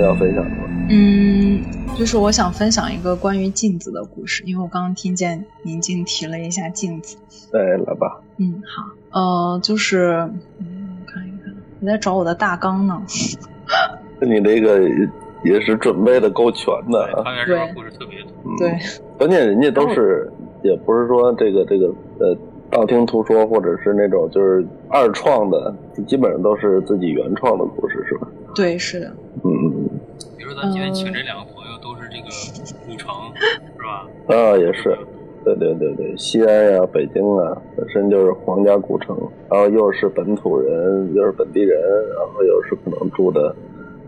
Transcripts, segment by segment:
要分享的吗？嗯，就是我想分享一个关于镜子的故事，因为我刚刚听见宁静提了一下镜子。对，来吧。嗯，好。呃，就是，嗯，我看一看，我在找我的大纲呢。你这个也是准备的够全的。汤圆这个故事特别多。对。关键人家都是，也不是说这个这个呃道听途说，或者是那种就是二创的，基本上都是自己原创的故事，是吧？对，是的。嗯说咱今天请这两个朋友都是这个古城，是吧？啊，也是，对对对对，西安呀、北京啊，本身就是皇家古城，然后又是本土人，又是本地人，然后又是可能住的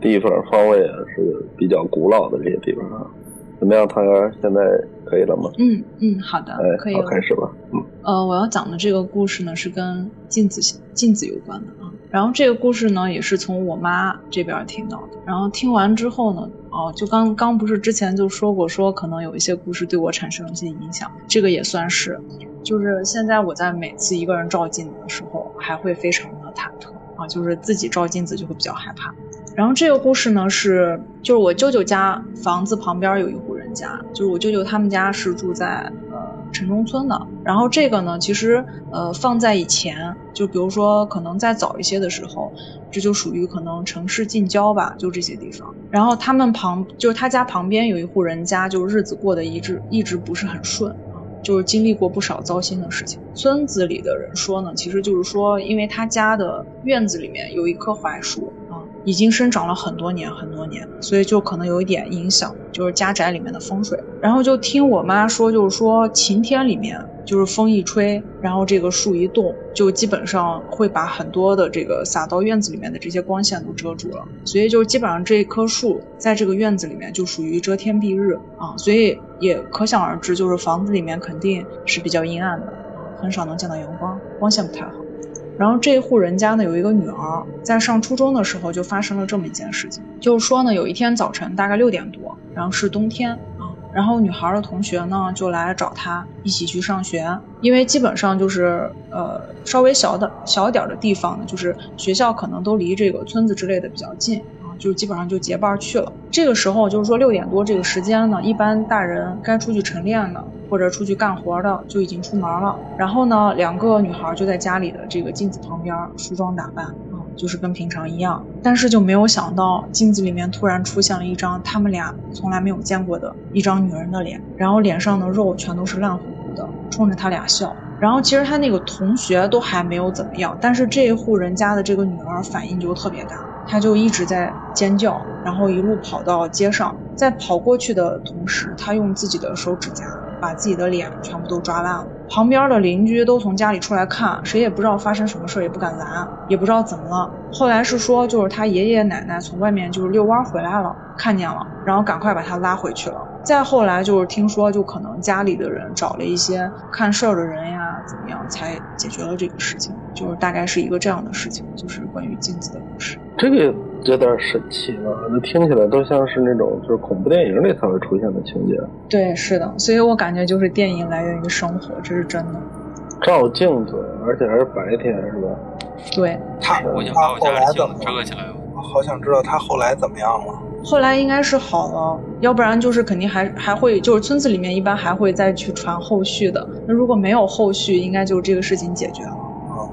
地方方位啊，是比较古老的这些地方啊。怎么样，汤圆？现在可以了吗？嗯嗯，好的，哎，可以开始吧。嗯，呃，我要讲的这个故事呢，是跟镜子镜子有关的啊。然后这个故事呢，也是从我妈这边听到的。然后听完之后呢，哦，就刚刚不是之前就说过，说可能有一些故事对我产生了一些影响，这个也算是。就是现在我在每次一个人照镜子的时候，还会非常的忐忑啊，就是自己照镜子就会比较害怕。然后这个故事呢，是就是我舅舅家房子旁边有一户人家，就是我舅舅他们家是住在。城中村的，然后这个呢，其实呃放在以前，就比如说可能再早一些的时候，这就属于可能城市近郊吧，就这些地方。然后他们旁就是他家旁边有一户人家，就日子过得一直一直不是很顺就是经历过不少糟心的事情。村子里的人说呢，其实就是说，因为他家的院子里面有一棵槐树。已经生长了很多年很多年，所以就可能有一点影响，就是家宅里面的风水。然后就听我妈说，就是说晴天里面，就是风一吹，然后这个树一动，就基本上会把很多的这个洒到院子里面的这些光线都遮住了。所以就基本上这一棵树在这个院子里面就属于遮天蔽日啊，所以也可想而知，就是房子里面肯定是比较阴暗的，很少能见到阳光，光线不太好。然后这一户人家呢，有一个女儿，在上初中的时候就发生了这么一件事情，就是说呢，有一天早晨大概六点多，然后是冬天啊，然后女孩的同学呢就来找她一起去上学，因为基本上就是呃稍微小的小点的地方呢，就是学校可能都离这个村子之类的比较近啊，就基本上就结伴去了。这个时候就是说六点多这个时间呢，一般大人该出去晨练的。或者出去干活的就已经出门了，然后呢，两个女孩就在家里的这个镜子旁边梳妆打扮啊，就是跟平常一样。但是就没有想到，镜子里面突然出现了一张他们俩从来没有见过的一张女人的脸，然后脸上的肉全都是烂乎乎的，冲着他俩笑。然后其实他那个同学都还没有怎么样，但是这一户人家的这个女儿反应就特别大，他就一直在尖叫，然后一路跑到街上，在跑过去的同时，他用自己的手指甲。把自己的脸全部都抓烂了，旁边的邻居都从家里出来看，谁也不知道发生什么事，也不敢拦，也不知道怎么了。后来是说，就是他爷爷奶奶从外面就是遛弯回来了，看见了，然后赶快把他拉回去了。再后来就是听说，就可能家里的人找了一些看事儿的人呀，怎么样才解决了这个事情，就是大概是一个这样的事情，就是关于镜子的故事。这个。有点神奇了，那听起来都像是那种就是恐怖电影里才会出现的情节。对，是的，所以我感觉就是电影来源于生活，这是真的。照镜子，而且还是白天，是吧？对。他，我想把我家的镜子遮起来了。好想知道他后来怎么样了。后来应该是好了，要不然就是肯定还还会，就是村子里面一般还会再去传后续的。那如果没有后续，应该就这个事情解决了。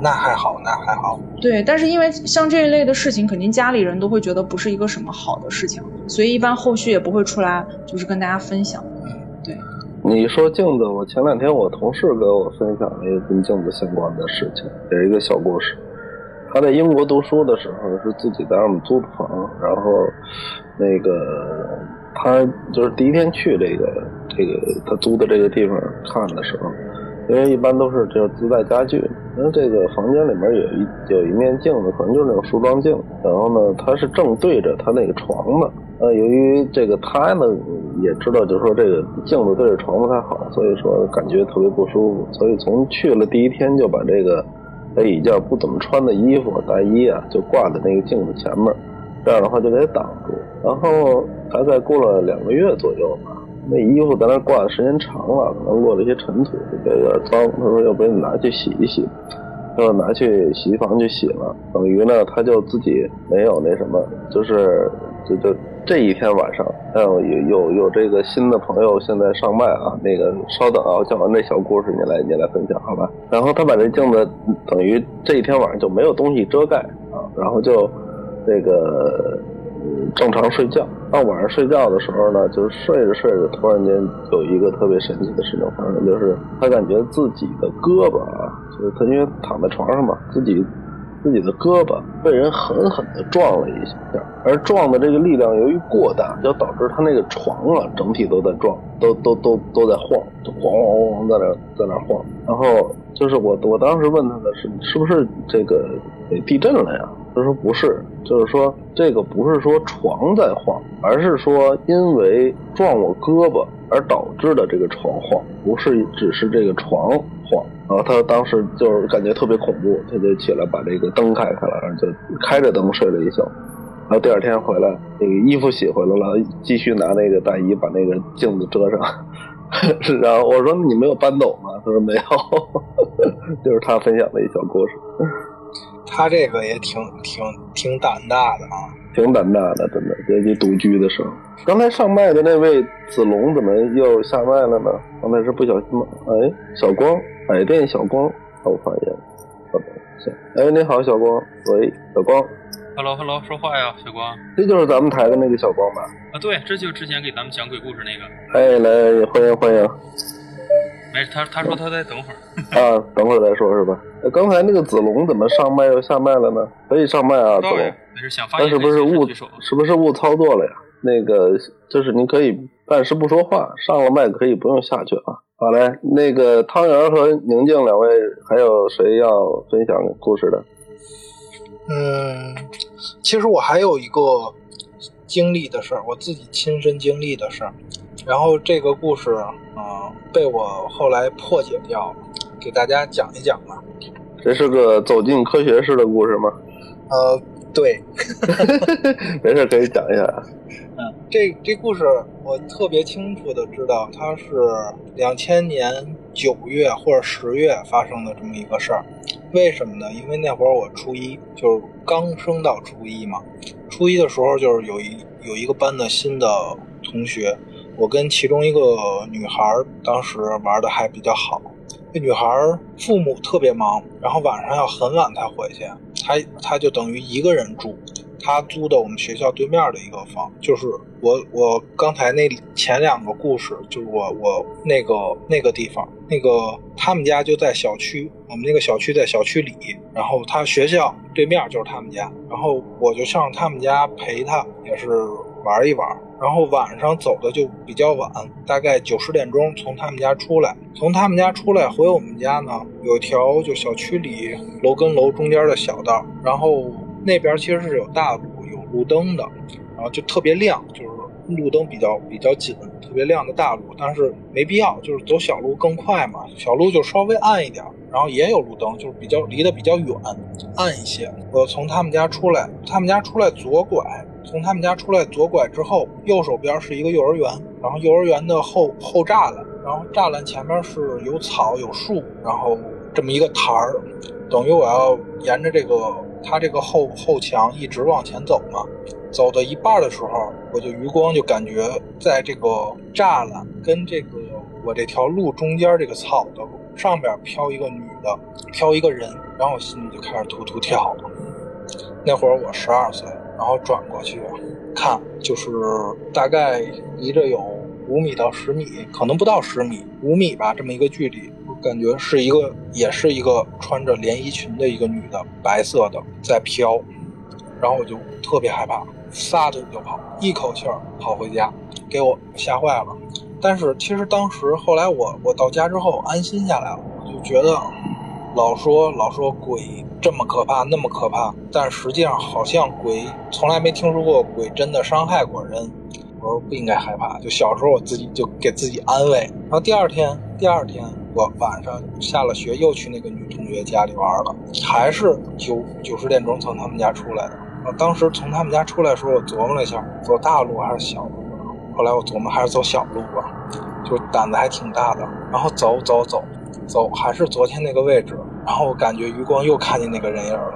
那还好，那还好。对，但是因为像这一类的事情，肯定家里人都会觉得不是一个什么好的事情，所以一般后续也不会出来，就是跟大家分享。对。你说镜子，我前两天我同事给我分享了一个跟镜子相关的事情，也是一个小故事。他在英国读书的时候是自己在外面租的房，然后那个他就是第一天去这个这个他租的这个地方看的时候。因为一般都是就是自带家具，因为这个房间里面有一有一面镜子，可能就是那种梳妆镜。然后呢，它是正对着他那个床的。呃，由于这个他呢也知道，就是说这个镜子对着床不太好，所以说感觉特别不舒服。所以从去了第一天就把这个他一件不怎么穿的衣服大衣啊，就挂在那个镜子前面，这样的话就给挡住。然后大概过了两个月左右吧。那衣服在那挂的时间长了，可能落了一些尘土，有点脏。他说：“要不你拿去洗一洗。”他说拿去洗衣房去洗了。等于呢，他就自己没有那什么，就是就就这一天晚上，嗯，有有有这个新的朋友现在上麦啊，那个稍等啊，我讲完这小故事，你来你来分享好吧？然后他把这镜子等于这一天晚上就没有东西遮盖啊，然后就这个正常睡觉。到晚上睡觉的时候呢，就是睡着睡着，突然间有一个特别神奇的事情发生，就是他感觉自己的胳膊啊，就是他因为躺在床上嘛，自己自己的胳膊被人狠狠地撞了一下，而撞的这个力量由于过大，就导致他那个床啊整体都在撞，都都都都在晃，就晃晃晃晃在那在那晃。然后就是我我当时问他的是，是不是这个地震了呀？他说不是，就是说这个不是说床在晃，而是说因为撞我胳膊而导致的这个床晃，不是只是这个床晃。然后他当时就是感觉特别恐怖，他就起来把这个灯开开了，然后就开着灯睡了一宿。然后第二天回来，那个衣服洗回来了，继续拿那个大衣把那个镜子遮上。然后我说你没有搬走吗？他说没有，就是他分享的一小故事。他这个也挺挺挺胆大的啊，挺胆大的，真的，尤其独居的时候。刚才上麦的那位子龙怎么又下麦了呢？刚才是不小心吗？哎，小光，百变小光，我发言，好的，行。哎，你好，小光，喂，小光，Hello Hello，说话呀，小光。这就是咱们台的那个小光吧？啊，对，这就是之前给咱们讲鬼故事那个。哎，来，欢迎欢迎。没事，他他说他再等会儿。啊，等会儿再说是吧？呃刚才那个子龙怎么上麦又下麦了呢？可以上麦啊，子龙不知道呀。，没事，想发但言是不是误。是不是误操作了呀？那个就是您可以暂时不说话，上了麦可以不用下去啊。好嘞，那个汤圆和宁静两位，还有谁要分享故事的？嗯，其实我还有一个经历的事儿，我自己亲身经历的事儿。然后这个故事，嗯、被我后来破解掉了，给大家讲一讲吧。这是个走进科学式的故事吗？呃，对，没事，可以讲一下啊。嗯，这这故事我特别清楚的知道，它是两千年九月或者十月发生的这么一个事儿。为什么呢？因为那会儿我初一，就是刚升到初一嘛。初一的时候，就是有一有一个班的新的同学，我跟其中一个女孩当时玩的还比较好。那女孩父母特别忙，然后晚上要很晚才回去，她她就等于一个人住。她租的我们学校对面的一个房，就是我我刚才那前两个故事，就是我我那个那个地方，那个他们家就在小区，我们那个小区在小区里，然后他学校对面就是他们家，然后我就上他们家陪他，也是玩一玩。然后晚上走的就比较晚，大概九十点钟从他们家出来，从他们家出来回我们家呢，有条就小区里楼跟楼中间的小道，然后。那边其实是有大路、有路灯的，然后就特别亮，就路灯比较比较紧，特别亮的大路。但是没必要，就是走小路更快嘛，小路就稍微暗一点，然后也有路灯，就是比较离得比较远，暗一些。我从他们家出来，他们家出来左拐，从他们家出来左拐之后，右手边是一个幼儿园，然后幼儿园的后后栅栏，然后栅栏前面是有草有树，然后这么一个台儿，等于我要沿着这个。它这个后后墙一直往前走嘛，走到一半的时候，我就余光就感觉在这个栅栏跟这个我这条路中间这个草的上边飘一个女的，飘一个人，然后我心里就开始突突跳了。那会儿我十二岁，然后转过去看，就是大概离着有五米到十米，可能不到十米，五米吧，这么一个距离。感觉是一个，也是一个穿着连衣裙的一个女的，白色的在飘，然后我就特别害怕，撒腿就跑，一口气儿跑回家，给我吓坏了。但是其实当时后来我我到家之后安心下来了，我就觉得老说老说鬼这么可怕那么可怕，但实际上好像鬼从来没听说过鬼真的伤害过人。我说不应该害怕，就小时候我自己就给自己安慰。然后第二天，第二天我晚上下了学又去那个女同学家里玩了，还是九九十点钟从他们家出来的。我当时从他们家出来的时候，我琢磨了一下，走大路还是小路？后来我琢磨还是走小路吧，就胆子还挺大的。然后走走走走，还是昨天那个位置。然后我感觉余光又看见那个人影了，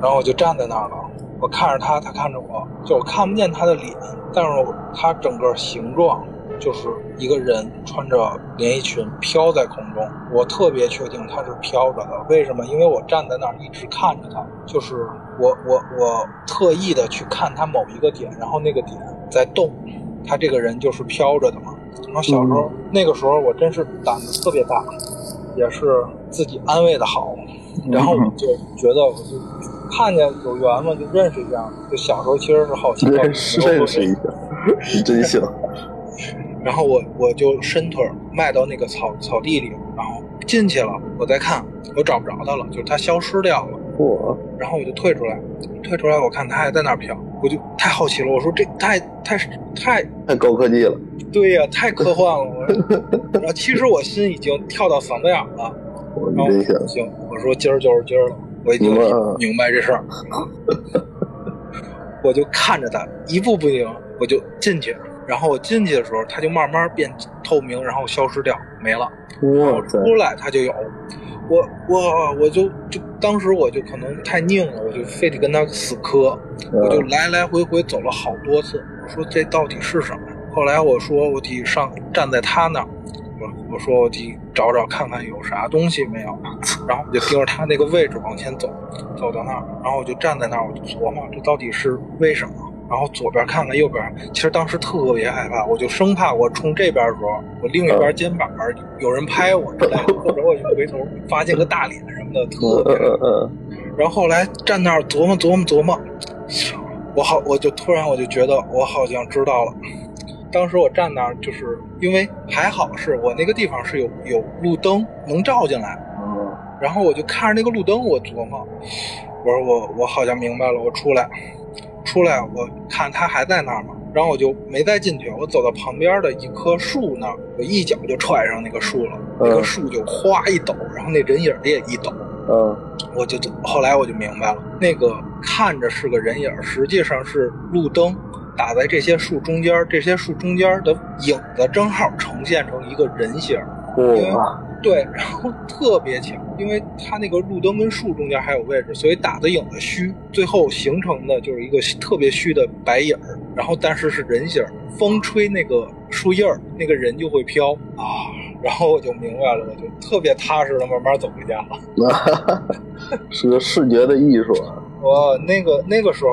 然后我就站在那儿了。我看着他，他看着我，就我看不见他的脸，但是我他整个形状就是一个人穿着连衣裙飘在空中。我特别确定他是飘着的，为什么？因为我站在那儿一直看着他，就是我我我特意的去看他某一个点，然后那个点在动，他这个人就是飘着的嘛。然后小时候、那个时候我真是胆子特别大，也是自己安慰的好，然后我就觉得我就看见有缘嘛，就认识一下。就小时候其实是好奇认识一下，你真行。然后我我就伸腿迈到那个草草地里，然后进去了，我再看，我找不着他了，就是他消失掉了。我，然后我就退出来，退出来我看他还在那儿飘，我就太好奇了，我说这太太太太高科技了。对呀、太科幻了。我说然后其实我心已经跳到嗓子眼了，我然后我说今儿就是今儿了，我已经明白这事儿，我就看着他一步不行，我就进去，然后我进去的时候，它就慢慢变透明，然后消失掉，没了。哇塞，出来它就有，我我我就就当时我就可能太拧了，我就非得跟他死磕，我就来来回回走了好多次。我说这到底是什么？后来我说我得上站在他那儿，我我说我得找找看看有啥东西没有，然后我就盯着他那个位置往前走，走到那儿，然后我就站在那儿，我就琢磨这到底是为什么。然后左边看看右边，其实当时特别害怕，我就生怕我冲这边的时候，我另一边肩膀有人拍我之类的，或者我一回头发现个大脸什么的，特别然后后来站那儿琢磨琢磨琢磨，我好，我就突然我就觉得我好像知道了。当时我站那儿，就是因为还好是我那个地方是有有路灯能照进来，嗯。然后我就看着那个路灯，我琢磨，我说我我好像明白了，我出来，出来我看他还在那儿嘛，然后我就没再进去，我走到旁边的一棵树那儿，我一脚就踹上那个树了，那棵树就哗一抖，然后那人影儿也一抖，嗯我就后来我就明白了，那个看着是个人影儿，实际上是路灯打在这些树中间，这些树中间的影子正好呈现成一个人形儿。嗯，哇，对，然后特别强，因为它那个路灯跟树中间还有位置，所以打的影子虚，最后形成的就是一个特别虚的白影儿。然后但是是人形儿，风吹那个树叶儿，那个人就会飘啊。然后我就明白了，我就特别踏实的慢慢走回家了。是个视觉的艺术啊。我那个那个时候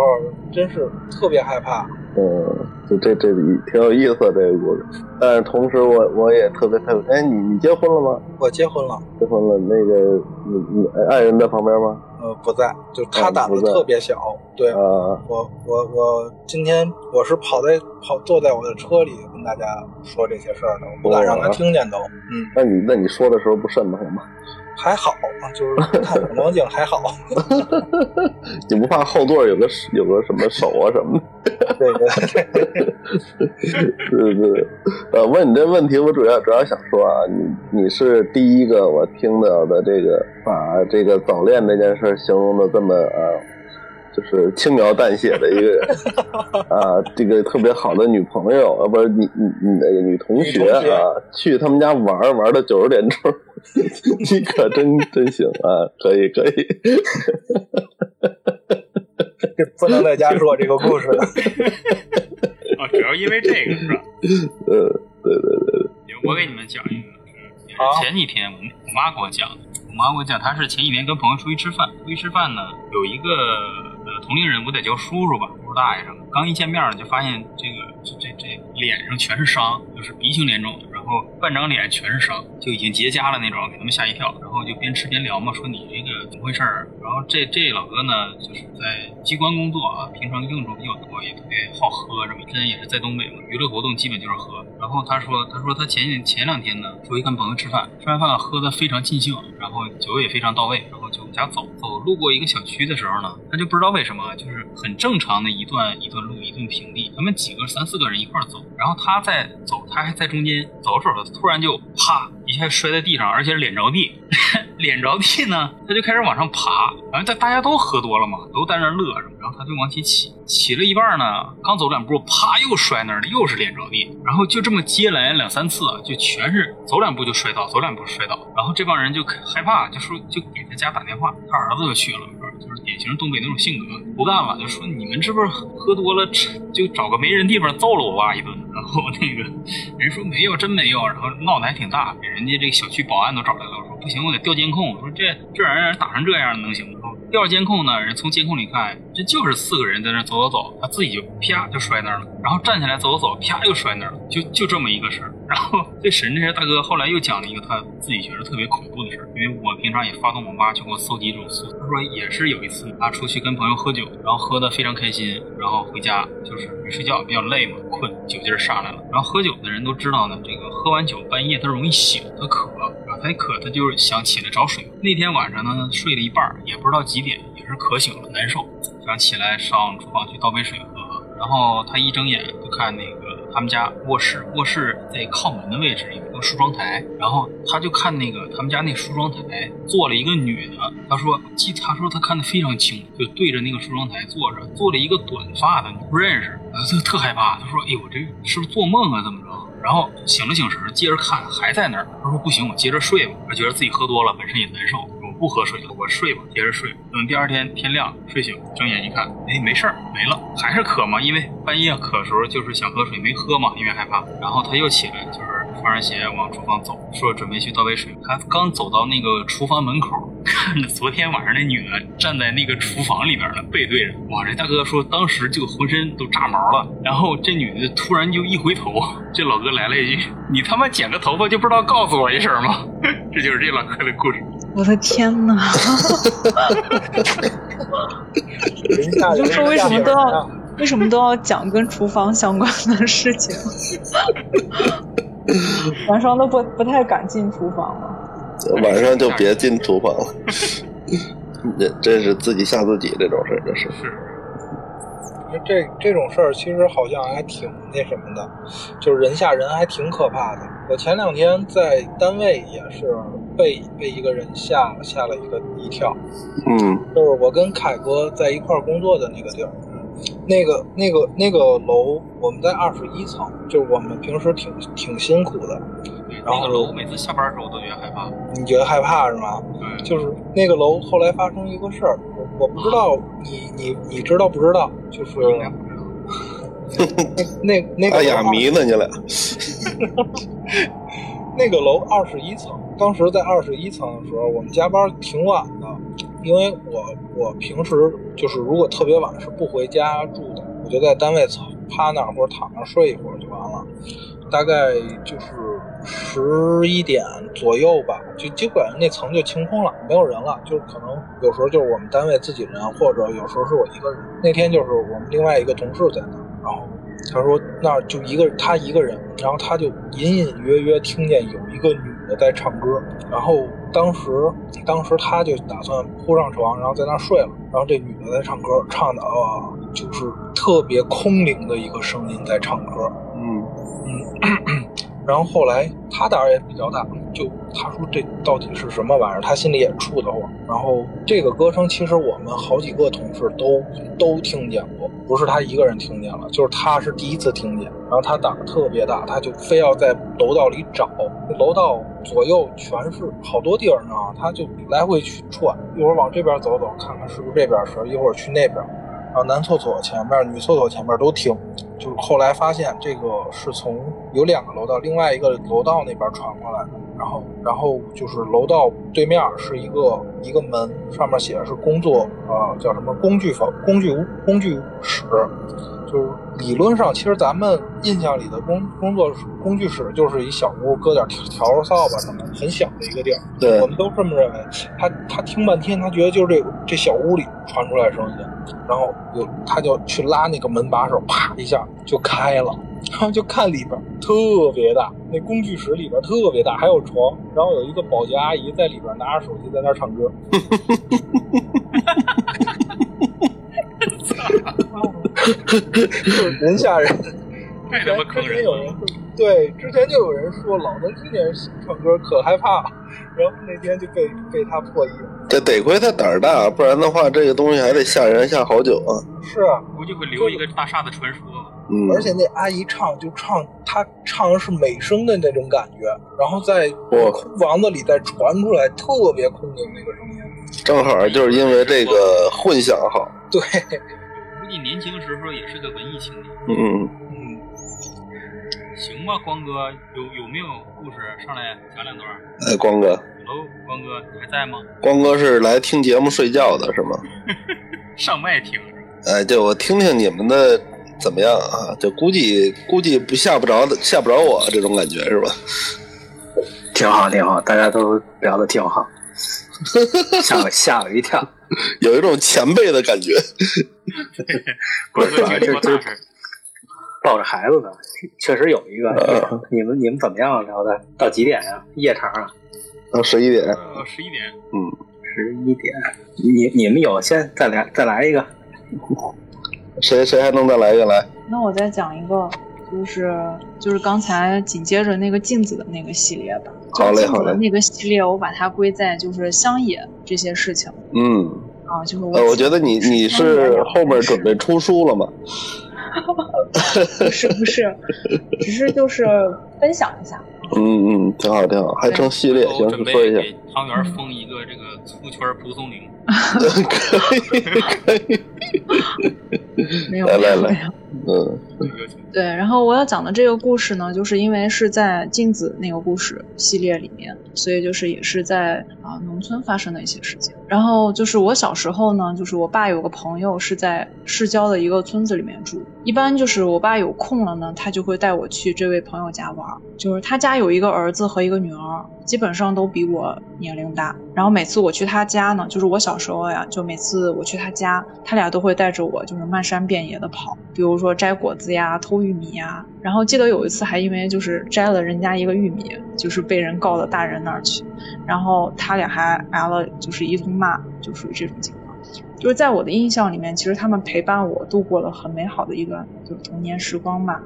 真是特别害怕，嗯，就这这挺有意思的这个故事，但是同时我我也特别特别，哎，你你结婚了吗？我结婚了，结婚了，那个你你爱人在旁边吗？呃，不在，就他胆子特别小，对。啊，我我我今天我是跑在跑坐在我的车里跟大家说这些事儿的，我不敢让他听见都。嗯，那你那你说的时候不瘆得慌吗？还好啊，就是看反光镜还好。你不怕后座有个有个什么手啊什么的？对对对，是是，呃，问你这问题，我主要主要想说啊，你你是第一个我听到的这个把这个早恋这件事形容的这么啊，就是轻描淡写的一个人 啊，这个特别好的女朋友啊，不是你你你那个女同学女同学啊，去他们家玩玩到九十点钟，你可真真行啊，可以可以，这不能在家说这个故事。啊，主要因为这个是吧？呃，对对对对，我给你们讲一个，是前几天我我妈给我讲的。我妈给我讲，她是前几天跟朋友出去吃饭，出去吃饭呢，有一个呃同龄人，我得叫叔叔吧，大爷什么。刚一见面，就发现这个这这这脸上全是伤，就是鼻青脸肿，然后半张脸全是伤，就已经结痂了那种，给他们吓一跳。然后就边吃边聊嘛，说你这个怎么回事儿？然后这这老哥呢，就是在机关工作啊，平常应酬比较多，也特别好喝，这么之前也是在东北嘛，娱乐活动基本就是喝。然后他说，他说他前前两天呢，出去跟朋友吃饭，吃完饭喝的非常尽兴，然后酒也非常到位，然后就往家走。走路过一个小区的时候呢，他就不知道为什么，就是很正常的一一段一段路，一段平地，他们几个三四个人一块走，然后他在走，他还在中间走着走着，突然就啪一下摔在地上，而且脸着地，脸着地呢，他就开始往上爬，然后大大家都喝多了嘛，都在那乐着，然后他就往起起，起了一半呢，刚走两步，啪又摔那儿了，又是脸着地，然后就这么接连两三次，就全是走两步就摔倒，走两步摔倒，然后这帮人就害怕，就说就给他家打电话，他儿子就去了，典型东北那种性格，不干了，就说你们是不是喝多了，就找个没人地方揍了我爸一顿。然后那个人说没有，真没有。然后闹得还挺大，给人家这个小区保安都找来了，说不行，我得调监控。说这这玩意儿打成这样能行吗？调监控呢，人从监控里看，这就是四个人在那走走走，他自己就啪就摔那儿了，然后站起来走走走，啪又摔那儿了，就就这么一个事儿。然后最神的是大哥后来又讲了一个他自己觉得特别恐怖的事儿，因为我平常也发动我妈去给我搜集这种素材。他说也是有一次他出去跟朋友喝酒，然后喝的非常开心，然后回家就是没睡觉，比较累嘛，困，酒劲儿上来了。然后喝酒的人都知道呢，这个喝完酒半夜他容易醒，他渴。他一渴，他就是想起来找水。那天晚上呢，睡了一半，也不知道几点，也是渴醒了，难受，想起来上厨房去倒杯水喝。然后他一睁眼就看那个他们家卧室，卧室在靠门的位置有一个梳妆台，然后他就看那个他们家那梳妆台坐了一个女的。他说记，他说他看得非常清，就对着那个梳妆台坐着，坐了一个短发的，不认识，他特害怕。他说：“哎呦，我这是不是做梦啊？怎么着？”然后醒了醒神，接着看，还在那儿。他说：“不行，我接着睡吧。”他觉得自己喝多了，本身也难受，不喝水了，我睡吧，接着睡。等第二天天亮，睡醒，睁眼一看，哎，没事儿，没了，还是渴嘛？因为半夜渴时候就是想喝水，没喝嘛，因为害怕。然后他又起来，就是穿上鞋往厨房走，说准备去倒杯水。他刚走到那个厨房门口，看 着昨天晚上那女的站在那个厨房里边呢，背对着。哇，这大哥说当时就浑身都炸毛了。然后这女的突然就一回头，这老哥来了一句：“你他妈剪个头发就不知道告诉我一声吗？” 这就是这老哥的故事。我的天哪！就说为什么都要为什么都要讲跟厨房相关的事情？晚上都不不太敢进厨房了。晚上就别进厨房了。这这是自己吓自己这种事儿，这是。这这种事儿其实好像还挺那什么的，就是人吓人，还挺可怕的。我前两天在单位也是被被一个人吓吓了一个一跳。嗯，就是我跟凯哥在一块儿工作的那个地儿，那个那个那个楼，我们在二十一层，就是我们平时挺挺辛苦的。那个楼每次下班的时候我都觉得害怕。你觉得害怕是吗？对。就是那个楼后来发生一个事儿，我我不知道你你你知道不知道？就是 那那那个。爱哑谜呢，你俩。那个楼二十一层，当时在二十一层的时候，我们加班挺晚的，因为我我平时就是如果特别晚是不回家住的，我就在单位趴那儿或者躺那睡一会儿就完了，大概就是。十一点左右吧，就基本上那层就清空了，没有人了。就可能有时候就是我们单位自己人，或者有时候是我一个人。那天就是我们另外一个同事在那，然后他说那儿就一个他一个人，然后他就隐隐约约听见有一个女的在唱歌。然后当时当时他就打算铺上床，然后在那儿睡了。然后这女的在唱歌，唱的啊就是特别空灵的一个声音在唱歌。嗯嗯。然后后来他胆儿也比较大，就他说这到底是什么玩意儿，他心里也怵得慌。然后这个歌声其实我们好几个同事都都听见过，不是他一个人听见了，就是他是第一次听见。然后他胆儿特别大，他就非要在楼道里找，楼道左右全是好多地儿呢，他就来回去串，一会儿往这边走走，看看是不是这边是，一会儿去那边。然后男厕所前面、女厕所前面都听，就是后来发现这个是从有两个楼道，另外一个楼道那边传过来的。然后，然后就是楼道对面是一个一个门，上面写的是工作，呃，叫什么工具房、工具屋、工具室。就是理论上，其实咱们印象里的工工作、工具室就是一小屋，搁点笤帚、扫把什么，很小的一个地儿。对，我们都这么认为。他他听半天，他觉得就是这这小屋里传出来声音，然后有他就去拉那个门把手，啪一下就开了，然 后就看里边特别大，那工具室里边特别大，还有床，然后有一个保洁阿姨在里边拿着手机在那唱歌。就 是人吓人，太他妈坑人了！对，之前就有人说老能听见人唱歌，可害怕。然后那天就被被他破译了。这得亏他胆儿大，不然的话，这个东西还得吓人吓好久啊。是啊，估计会留一个大厦的传说。嗯，而且那阿姨唱就唱，她唱的是美声的那种感觉，然后在房子里再传出来，特别空灵那个声音。正好就是因为这个混响好。对，估计年轻时候也是个文艺青年。嗯，嗯，行吧，光哥，有有没有故事上来讲两段？哎，光哥，hello，光哥，你还在吗？光哥是来听节目睡觉的是吗？上麦听？哎，就我听听你们的怎么样啊？就估计估计不吓不着的，吓不着我这种感觉是吧？挺好，挺好，大家都聊的挺好，吓我吓我一跳。有一种前辈的感觉。不是，主要就就光哥经历过大事。抱着孩子呢，确实有一个。嗯你们你们怎么样聊的？到几点呀、夜场啊？到十一点，呃，十一点，嗯十一点。你你们有先再来再来一个？谁谁还能再来一个来？那我再讲一个，就是就是刚才紧接着那个镜子的那个系列吧。好嘞好嘞那个系列，我把它归在就是乡野这些事情嗯，啊，就是呃，我觉得你你是后面准备出书了吗？不是不是，只是就是分享一下。嗯嗯，挺好挺好，还成系列，行，我准备说一下。给汤圆封一个这个粗圈蒲松龄。可 以可以，没有来来来没有没有。嗯 对，然后我要讲的这个故事呢，就是因为是在镜子那个故事系列里面，所以就是也是在啊、农村发生的一些事情。然后就是我小时候呢，就是我爸有个朋友是在市郊的一个村子里面住，一般就是我爸有空了呢，他就会带我去这位朋友家玩。就是他家有一个儿子和一个女儿，基本上都比我年龄大。然后每次我去他家呢，就是我小时候呀，就每次我去他家，他俩都会带着我，就是漫山遍野的跑，比如说摘果子呀、偷玉米呀。然后记得有一次还因为就是摘了人家一个玉米，就是被人告到大人那儿去，然后他俩还挨了就是一通骂，就属于这种情况。就是在我的印象里面，其实他们陪伴我度过了很美好的一段就是童年时光吧。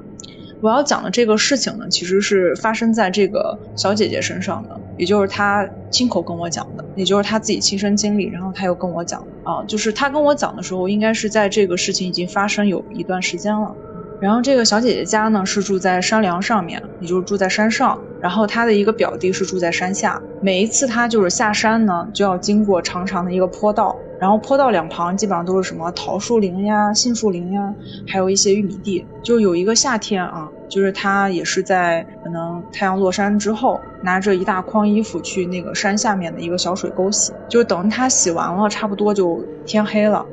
我要讲的这个事情呢，其实是发生在这个小姐姐身上的，也就是她亲口跟我讲的，也就是她自己亲身经历，然后她又跟我讲啊，就是她跟我讲的时候，应该是在这个事情已经发生有一段时间了。然后这个小姐姐家呢是住在山梁上面，也就是住在山上。然后她的一个表弟是住在山下。每一次她就是下山呢，就要经过长长的一个坡道，然后坡道两旁基本上都是什么桃树林呀、杏树林呀，还有一些玉米地。就有一个夏天啊，就是他也是在可能太阳落山之后，拿着一大筐衣服去那个山下面的一个小水沟洗，就等他洗完了，差不多就天黑了。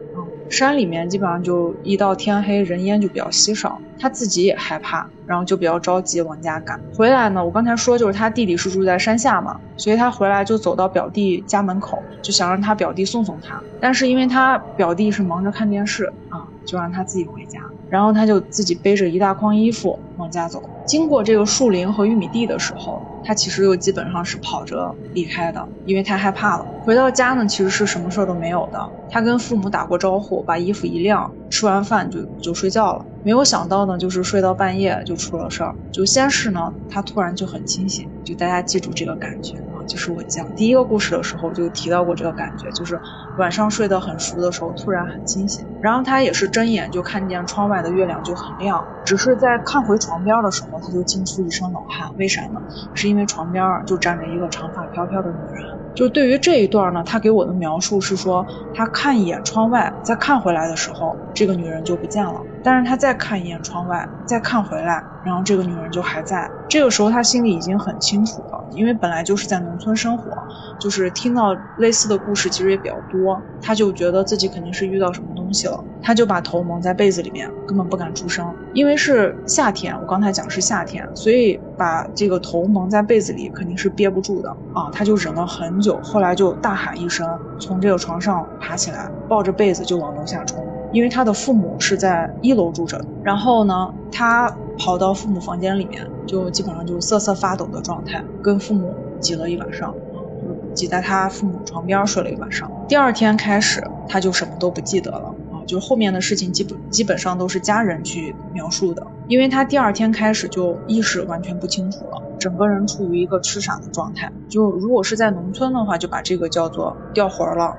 山里面基本上就一到天黑，人烟就比较稀少。他自己也害怕，然后就比较着急往家赶。回来呢，我刚才说就是他弟弟是住在山下嘛，所以他回来就走到表弟家门口，就想让他表弟送送他。但是因为他表弟是忙着看电视啊，就让他自己回家。然后他就自己背着一大筐衣服往家走。经过这个树林和玉米地的时候，他其实又基本上是跑着离开的，因为太害怕了。回到家呢，其实是什么事儿都没有的。他跟父母打过招呼，把衣服一晾，吃完饭就就睡觉了。没有想到呢，就是睡到半夜就出了事儿。就先是呢，他突然就很清醒，就大家记住这个感觉，就是我讲第一个故事的时候就提到过这个感觉，就是晚上睡得很熟的时候突然很清醒。然后他也是睁眼就看见窗外的月亮就很亮，只是在看回床边的时候，他就惊出一身冷汗。为啥呢？是因为床边就站着一个长发飘飘的女人。就对于这一段呢，他给我的描述是说，他看一眼窗外，再看回来的时候，这个女人就不见了。但是他再看一眼窗外，再看回来，然后这个女人就还在。这个时候他心里已经很清楚了，因为本来就是在农村生活，就是听到类似的故事其实也比较多，他就觉得自己肯定是遇到什么东西了，他就把头蒙在被子里面，根本不敢出声。因为是夏天，我刚才讲是夏天，所以把这个头蒙在被子里肯定是憋不住的啊，他就忍了很久，后来就大喊一声，从这个床上爬起来，抱着被子就往楼下冲。因为他的父母是在一楼住着，然后呢，他跑到父母房间里面，就基本上就瑟瑟发抖的状态，跟父母挤了一晚上，就挤在他父母床边睡了一晚上。第二天开始，他就什么都不记得了啊，就后面的事情基本基本上都是家人去描述的，因为他第二天开始就意识完全不清楚了，整个人处于一个痴傻的状态。就如果是在农村的话，就把这个叫做掉魂了。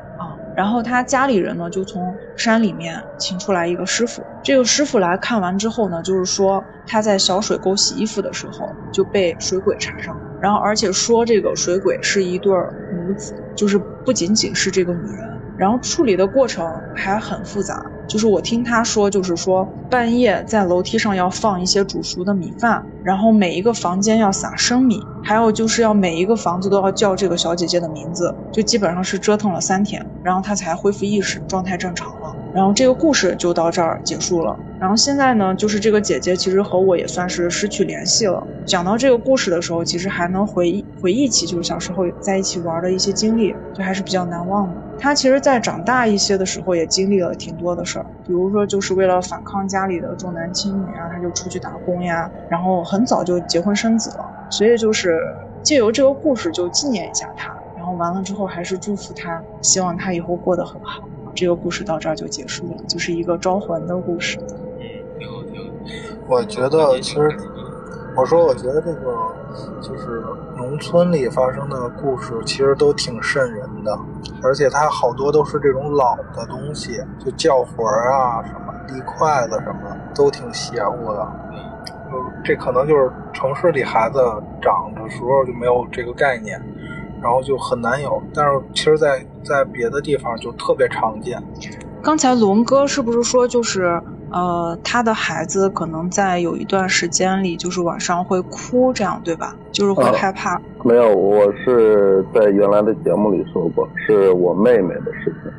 然后他家里人呢，就从山里面请出来一个师傅。这个师傅来看完之后呢，就是说他在小水沟洗衣服的时候就被水鬼缠上了。然后而且说这个水鬼是一对母子，就是不仅仅是这个女人。然后处理的过程还很复杂，就是我听他说，就是说半夜在楼梯上要放一些煮熟的米饭，然后每一个房间要撒生米，还有就是要每一个房子都要叫这个小姐姐的名字，就基本上是折腾了三天，然后她才恢复意识，状态正常。然后这个故事就到这儿结束了。然后现在呢，就是这个姐姐其实和我也算是失去联系了。讲到这个故事的时候，其实还能回忆回忆起就是小时候在一起玩的一些经历，就还是比较难忘的。她其实，在长大一些的时候，也经历了挺多的事儿，比如说就是为了反抗家里的重男轻女啊，她就出去打工呀，然后很早就结婚生子了。所以就是借由这个故事就纪念一下她，然后完了之后还是祝福她，希望她以后过得很好。这个故事到这儿就结束了，就是一个招魂的故事。嗯挺好挺好。我觉得其实，我说我觉得这个就是农村里发生的故事，其实都挺瘆人的，而且它好多都是这种老的东西，就叫魂啊什么立筷子什么，都挺邪乎的。就这可能就是城市里孩子长的时候就没有这个概念，然后就很难有。但是其实在，在别的地方就特别常见。刚才龙哥是不是说就是呃，他的孩子可能在有一段时间里就是晚上会哭，这样对吧？就是会害怕。没有，我是在原来的节目里说过，是我妹妹的事情。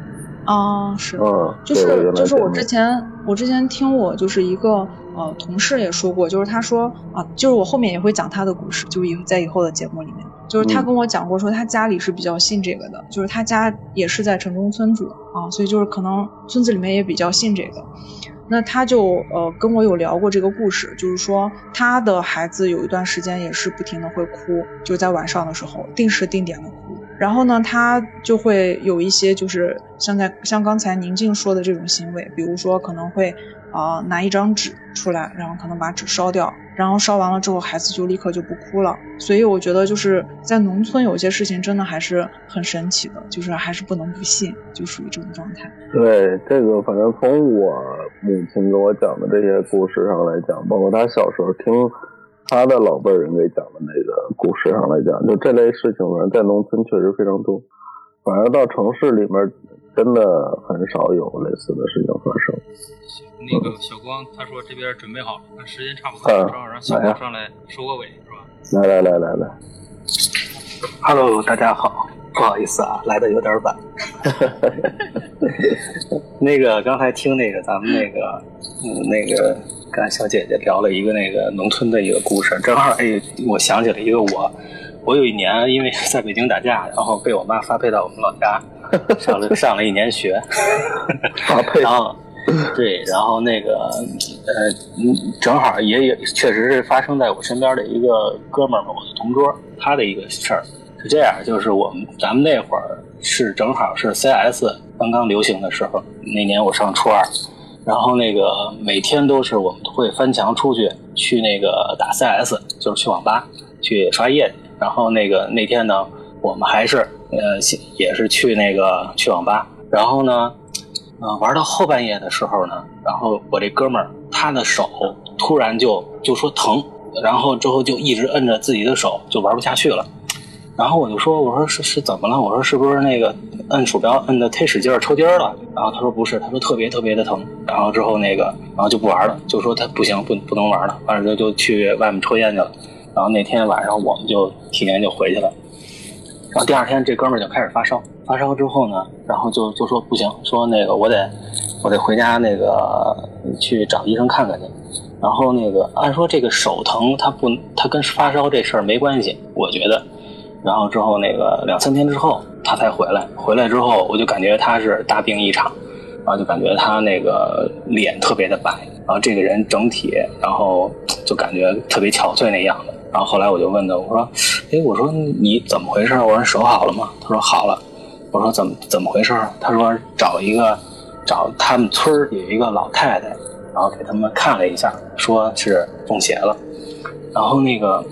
哦，是，嗯，就是就是我之前我之前听我就是一个呃同事也说过，就是他说啊，就是我后面也会讲他的故事，就是以在以后的节目里面，就是他跟我讲过说他家里是比较信这个的，就是他家也是在城中村住啊，所以就是可能村子里面也比较信这个。那他就呃跟我有聊过这个故事，就是说他的孩子有一段时间也是不停的会哭，就在晚上的时候定时定点的哭。然后呢，他就会有一些就是像在像刚才宁静说的这种行为，比如说可能会啊拿一张纸出来，然后可能把纸烧掉，然后烧完了之后孩子就立刻就不哭了。所以我觉得就是在农村有些事情真的还是很神奇的，就是还是不能不信，就属于这种状态。对这个，反正从我母亲跟我讲的这些故事上来讲，包括他小时候听。他的老辈人给讲的那个故事上来讲，就这类事情，反正在农村确实非常多，反而到城市里面真的很少有类似的事情发生。那个小光他说这边准备好了，那时间差不多，正好让小光上来收个尾，是吧？来来来来来，Hello，大家好，不好意思啊，来的有点晚。那个刚才听那个咱们那个嗯那个。跟小姐姐聊了一个那个农村的一个故事，正好哎，我想起了一个我，我有一年因为 在北京打架，然后被我妈发配到我们老家，上了 上了一年学，发配，然后对，然后那个呃，正好也也确实是发生在我身边的一个哥们儿嘛，我的同桌，他的一个事儿是这样，就是我们咱们那会儿是正好是 CS 刚刚流行的时候，那年我上初二。然后那个每天都是我们会翻墙出去去那个打 CS，就是去网吧去刷夜。然后那个那天呢，我们还是呃也是去那个去网吧。然后呢，嗯玩到后半夜的时候呢，然后我这哥们儿他的手突然就就说疼，然后之后就一直摁着自己的手就玩不下去了。然后我就说我说是是怎么了？我说是不是那个？摁鼠标摁的忒使劲儿抽筋儿了，然后他说不是，他说特别特别的疼，然后之后那个，然后就不玩了，就说他不行，不不能玩了，完了就就去外面抽烟去了。然后那天晚上我们就提前就回去了。然后第二天这哥们儿就开始发烧，发烧之后呢，然后就就说不行，说那个我得我得回家那个去找医生看看去。然后那个按说这个手疼，他不他跟发烧这事儿没关系，我觉得。然后之后那个两三天之后。他才回来，回来之后我就感觉他是大病一场，然后就感觉他那个脸特别的白，然后这个人整体，然后就感觉特别憔悴那样子。然后后来我就问他，我说：“哎，我说你怎么回事？我说手好了吗？”他说：“好了。”我说：“怎么怎么回事？”他说：“找一个，找他们村有一个老太太，然后给他们看了一下，说是中邪了。然后那个，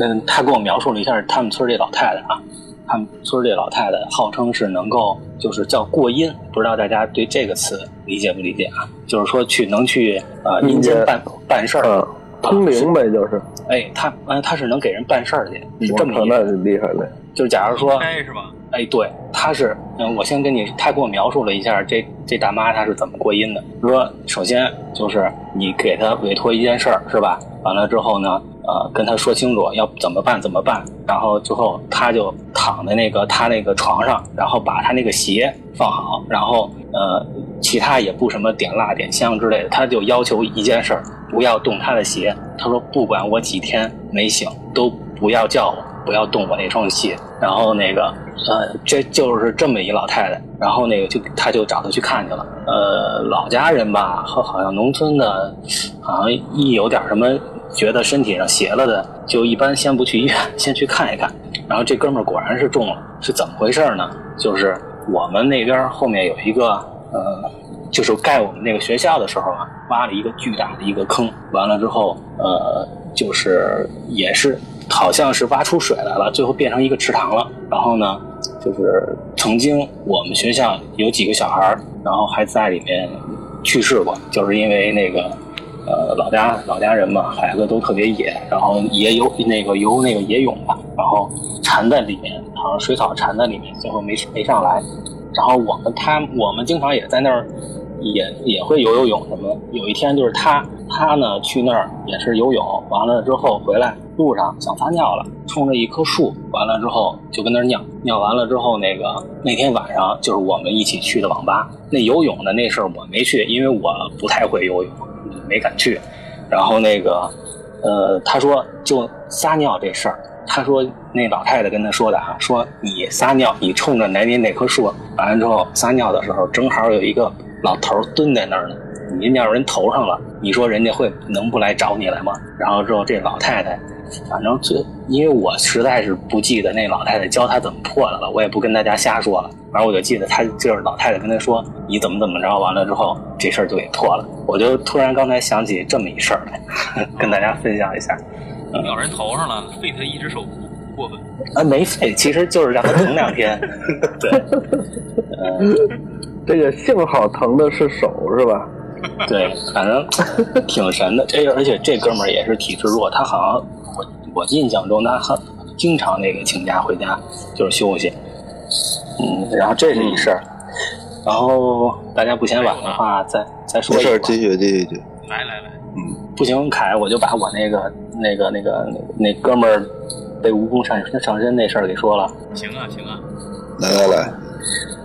嗯，他给我描述了一下他们村这老太太啊。”他们村这老太太号称是能够，就是叫过阴，不知道大家对这个词理解不理解啊？就是说去能去呃阴间办办事儿，通灵呗，就是哎，他呃他是能给人办事儿去，是这么那是厉害了。就是假如说，哎是吧？哎，对，他是，嗯，我先跟你，他给我描述了一下这这大妈她是怎么过阴的。说首先就是你给她委托一件事儿，是吧？完了之后呢，呃，跟她说清楚要怎么办怎么办，然后之后她就躺在那个她那个床上，然后把她那个鞋放好，然后呃，其他也不什么点蜡点香之类的，她就要求一件事儿，不要动她的鞋。她说不管我几天没醒，都不要叫我。不要动我那双鞋，然后那个，呃，这就是这么一老太太，然后那个就他就找她去看去了，呃，老家人吧和好像农村的，好像一有点什么觉得身体上邪了的，就一般先不去医院，先去看一看。然后这哥们儿果然是中了，是怎么回事呢？就是我们那边后面有一个，呃，就是盖我们那个学校的时候啊，挖了一个巨大的一个坑，完了之后，呃，就是也是。好像是挖出水来了，最后变成一个池塘了。然后呢，就是曾经我们学校有几个小孩儿然后还在里面去世过，就是因为那个呃老家老家人嘛，孩子都特别野，然后也有那个游那个野泳吧，然后缠在里面，好像水草缠在里面，最后没没上来。然后我们他我们经常也在那儿。也也会游游泳什么。有一天就是他，他呢去那儿也是游泳，完了之后回来路上想撒尿了，冲着一棵树，完了之后就跟那儿尿尿完了之后，那个那天晚上就是我们一起去的网吧。那游泳的那事儿我没去，因为我不太会游泳，没敢去。然后那个呃，他说就撒尿这事儿，他说那老太太跟他说的啊，说你撒尿，你冲着南边那棵树，完了之后撒尿的时候正好有一个。老头蹲在那儿呢，你尿人头上了，你说人家会能不来找你来吗？然后之后这老太太，反正最因为我实在是不记得那老太太教他怎么破的了，我也不跟大家瞎说了。反正我就记得他就是老太太跟他说你怎么怎么着，完了之后这事儿就给破了。我就突然刚才想起这么一事儿来，跟大家分享一下。尿人头上了，废他一只手过分。啊，没废，其实就是让他疼两天。对，嗯。这个幸好疼的是手是吧？对，反正挺神的。这而且这哥们儿也是体质弱，他好像我我印象中他很经常那个请假回家就是休息。嗯，然后这是一事儿。然后大家不嫌晚的话，再再说一个。继续继续继续。来来来，嗯，不行，凯，我就把我那个那个那个那哥们儿被蜈蚣上上身那事儿给说了。行啊行啊，来来来。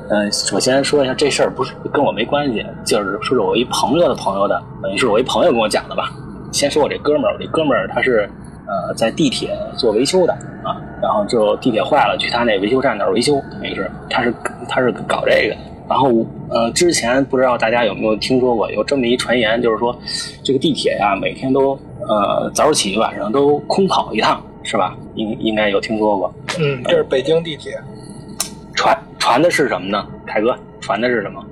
嗯，首先说一下这事儿不是跟我没关系，就是说是我一朋友的朋友的，等于是我一朋友跟我讲的吧。先说我这哥们儿，我这哥们儿他是呃在地铁做维修的啊，然后就地铁坏了，去他那维修站那儿维修，等于是他是他是搞这个。然后呃之前不知道大家有没有听说过有这么一传言，就是说这个地铁呀每天都呃早起晚上都空跑一趟，是吧？应应该有听说过。嗯，这是北京地铁。传传的是什么呢，凯哥？传的是什么？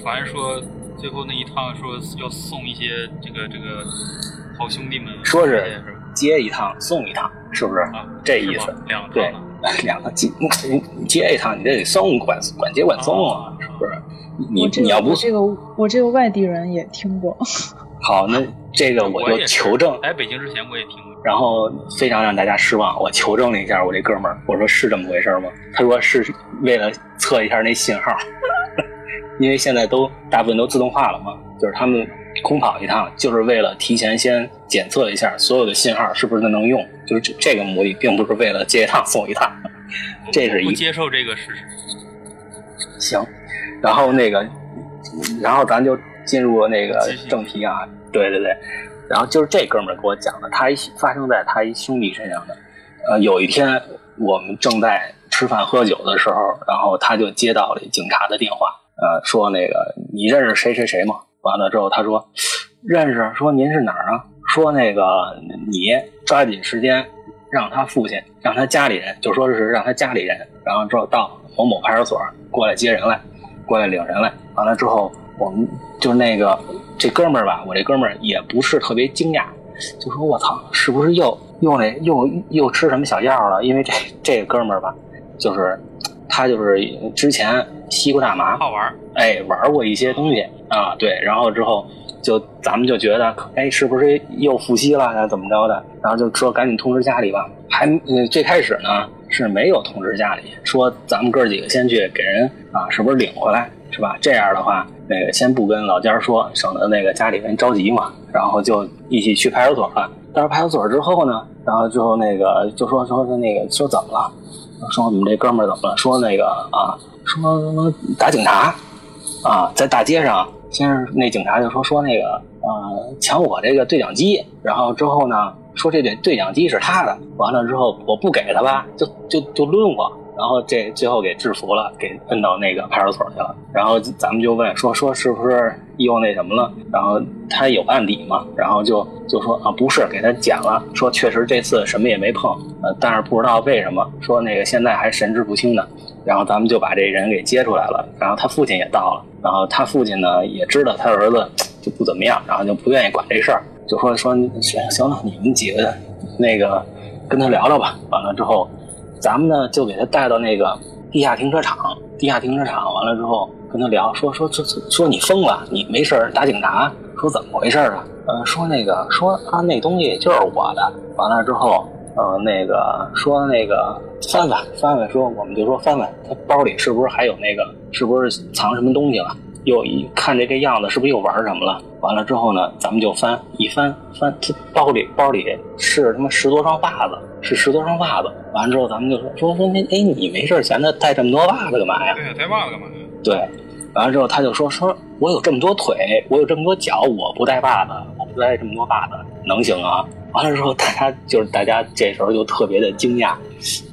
传说最后那一趟说要送一些这个这个好兄弟们，说是接一趟送一趟，是不是？啊，这意思。两对，两个接接一趟，你这得送管管接管送啊，是不是？你你要不这个我这个外地人也听过。好，那这个我就求证。来北京之前我也听过。然后非常让大家失望，我求证了一下我这哥们儿，我说是这么回事吗？他说是为了测一下那信号，因为现在都大部分都自动化了嘛，就是他们空跑一趟，就是为了提前先检测一下所有的信号是不是能用，就是这这个目的，并不是为了接一趟送一趟。这是一不接受这个事实。行，然后那个，然后咱就进入那个正题啊，对对对。然后就是这哥们儿给我讲的，他一发生在他一兄弟身上的。呃，有一天我们正在吃饭喝酒的时候，然后他就接到了警察的电话，呃，说那个你认识谁谁谁吗？完了之后他说认识，说您是哪儿啊？说那个你抓紧时间让他父亲，让他家里人，就说是让他家里人，然后之后到某某派出所过来接人来，过来领人来。完了之后我们就那个。这哥们儿吧，我这哥们儿也不是特别惊讶，就说：“我操，是不是又又那又又吃什么小药了？”因为这这哥们儿吧，就是他就是之前吸过大麻，好玩哎，玩过一些东西啊，对，然后之后就咱们就觉得，哎，是不是又复吸了呀？怎么着的？然后就说赶紧通知家里吧。还嗯最开始呢是没有通知家里，说咱们哥几个先去给人啊，是不是领回来，是吧？这样的话，那个先不跟老家说，省得那个家里人着急嘛。然后就一起去派出所了。到了派出所之后呢，然后之后那个就说说说那个说怎么了？说我们这哥们儿怎么了？说那个啊，说什么打警察啊，在大街上，先是那警察就说说那个呃抢我这个对讲机，然后之后呢说这对对讲机是他的，完了之后我不给他吧，就就就抡我，然后这最后给制服了，给摁到那个派出所去了。然后咱们就问说说是不是又那什么了？然后他有案底嘛？然后就就说啊不是，给他剪了，说确实这次什么也没碰，呃，但是不知道为什么，说那个现在还神志不清呢。然后咱们就把这人给接出来了，然后他父亲也到了，然后他父亲呢也知道他儿子就不怎么样，然后就不愿意管这事儿，就说说行行了，你们几个那个跟他聊聊吧。完了之后，咱们呢就给他带到那个地下停车场，地下停车场完了之后跟他聊，说说说说你疯了，你没事打警察，说怎么回事啊？呃，说那个说啊那东西就是我的，完了之后。呃，那个说那个翻翻翻翻说，我们就说翻翻，他包里是不是还有那个？是不是藏什么东西了？又一看这个样子，是不是又玩什么了？完了之后呢，咱们就翻一翻翻，他包里包里是他妈十多双袜子，是十多双袜子。完了之后，咱们就说说说，哎，你没事闲的带这么多袜子干嘛呀？对呀，带袜子干嘛呀？对，完了之后他就说说，我有这么多腿，我有这么多脚，我不带袜子，我不带这么多袜子，能行啊？完了之后，大家就是大家这时候就特别的惊讶，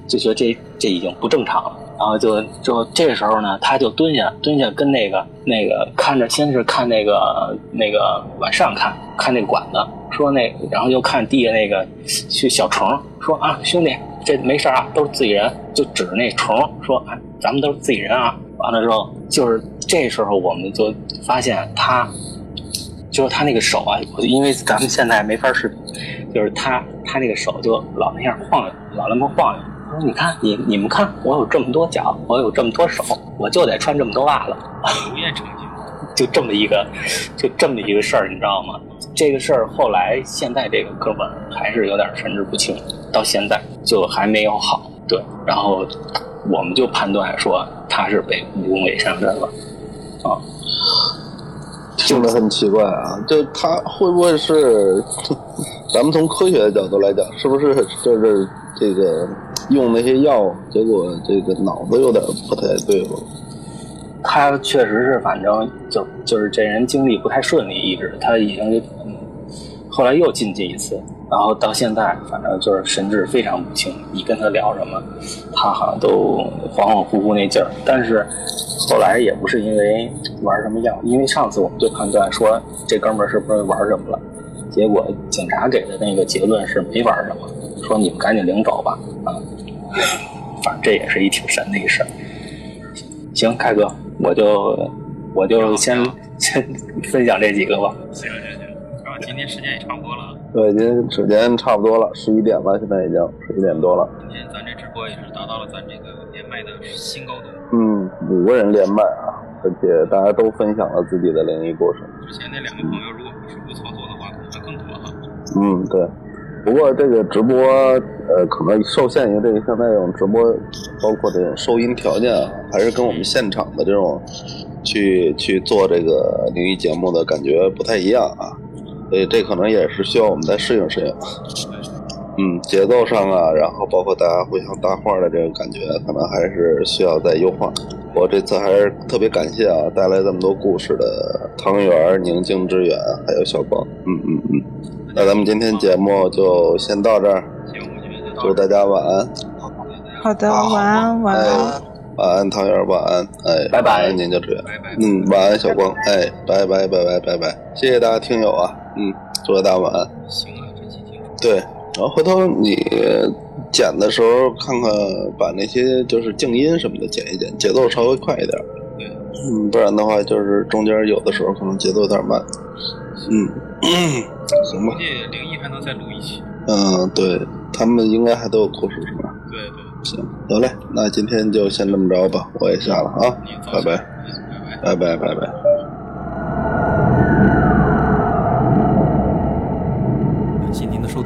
就觉得这这已经不正常了。然后就就这时候呢，他就蹲下蹲下跟那个那个看着，先是看那个那个往上看看那个管子，说那然后又看地下那个去小虫，说啊兄弟这没事啊，都是自己人，就指着那虫说啊咱们都是自己人啊。完了之后，就是这时候我们就发现他。就是他那个手啊，因为咱们现在没法视频，就是他他那个手就老那样晃悠，老那么晃悠。他说：“你看，你你们看，我有这么多脚，我有这么多手，我就得穿这么多袜子。”就这么一个，就这么一个事儿，你知道吗？这个事儿后来现在这个哥们儿还是有点神志不清，到现在就还没有好。对，然后我们就判断说他是被蜈蚣给上身了，啊。听着很奇怪啊，就他会不会是，咱们从科学的角度来讲，是不是就是这个用那些药，结果这个脑子有点不太对付？他确实是，反正就就是这人经历不太顺利，一直他已经，后来又进去一次，然后到现在反正就是神志非常不清，你跟他聊什么，他好像都恍恍惚惚那劲儿，但是。后来也不是因为玩什么药，因为上次我们就判断说这哥们儿是不是玩什么了，结果警察给的那个结论是没玩什么，说你们赶紧领走吧，啊，反正这也是一挺神的一事儿。行，凯哥，我就我就先先分享这几个吧。行行行，然后今天时间也差不多了。对，今天时间差不多了，十一点了，现在已经十一点多了。今天咱这直播也是达到了咱这个连麦的新高度。嗯，五个人连麦啊，而且大家都分享了自己的灵异故事。之前那两个朋友如果不是不操作的话，可能会更多哈。嗯，对。不过这个直播呃，可能受限于这个现在这种直播，包括这种收音条件啊，还是跟我们现场的这种去去做这个灵异节目的感觉不太一样啊。所以这可能也是需要我们再适应适应。嗯，节奏上啊，然后包括大家互相搭话的这个感觉，可能还是需要再优化。我这次还是特别感谢啊，带来这么多故事的汤圆、宁静致远还有小光。嗯嗯嗯，那咱们今天节目就先到这儿，祝大家晚安。好的，晚安，晚安。晚安，汤圆，晚安。哎，拜拜。嗯，晚安，小光。哎，拜拜，拜拜，拜拜。谢谢大家听友啊，嗯，祝大家晚安。行啊，这期听。对。然后回头你剪的时候，看看把那些就是静音什么的剪一剪，节奏稍微快一点。对，嗯，不然的话就是中间有的时候可能节奏有点慢。嗯，行吧。估计灵异还能再录一期。嗯，对他们应该还都有故事是吧？对对。行，得嘞，那今天就先这么着吧，我也下了啊，拜拜，拜拜，拜拜，拜拜。